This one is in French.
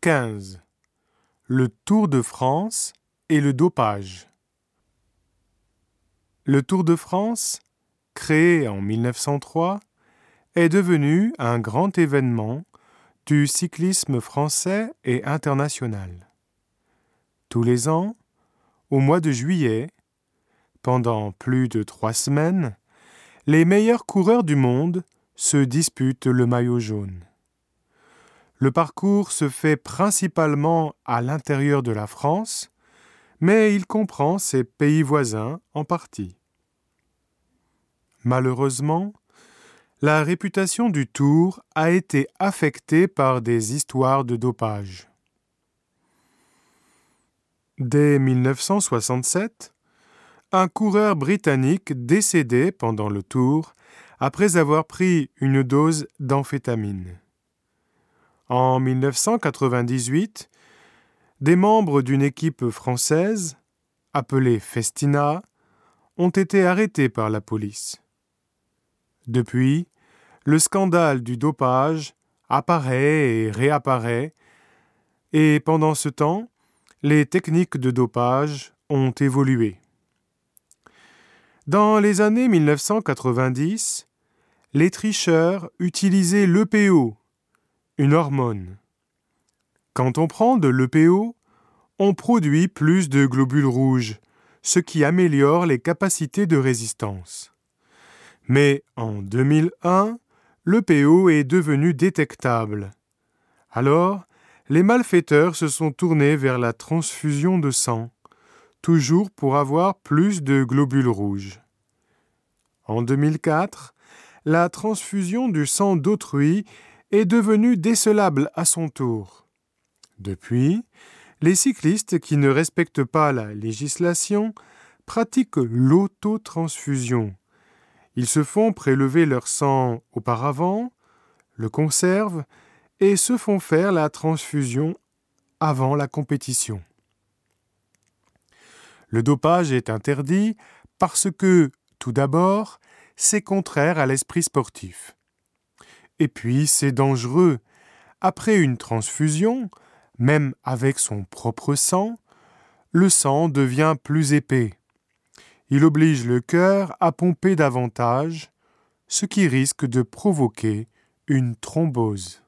15. Le Tour de France et le dopage. Le Tour de France, créé en 1903, est devenu un grand événement du cyclisme français et international. Tous les ans, au mois de juillet, pendant plus de trois semaines, les meilleurs coureurs du monde se disputent le maillot jaune. Le parcours se fait principalement à l'intérieur de la France, mais il comprend ses pays voisins en partie. Malheureusement, la réputation du Tour a été affectée par des histoires de dopage. Dès 1967, un coureur britannique décédé pendant le Tour après avoir pris une dose d'amphétamine. En 1998, des membres d'une équipe française, appelée Festina, ont été arrêtés par la police. Depuis, le scandale du dopage apparaît et réapparaît, et pendant ce temps, les techniques de dopage ont évolué. Dans les années 1990, les tricheurs utilisaient l'EPO, une hormone. Quand on prend de l'EPO, on produit plus de globules rouges, ce qui améliore les capacités de résistance. Mais en 2001, l'EPO est devenu détectable. Alors, les malfaiteurs se sont tournés vers la transfusion de sang, toujours pour avoir plus de globules rouges. En 2004, la transfusion du sang d'autrui est devenu décelable à son tour. Depuis, les cyclistes qui ne respectent pas la législation pratiquent l'autotransfusion. Ils se font prélever leur sang auparavant, le conservent et se font faire la transfusion avant la compétition. Le dopage est interdit parce que, tout d'abord, c'est contraire à l'esprit sportif. Et puis, c'est dangereux. Après une transfusion, même avec son propre sang, le sang devient plus épais. Il oblige le cœur à pomper davantage, ce qui risque de provoquer une thrombose.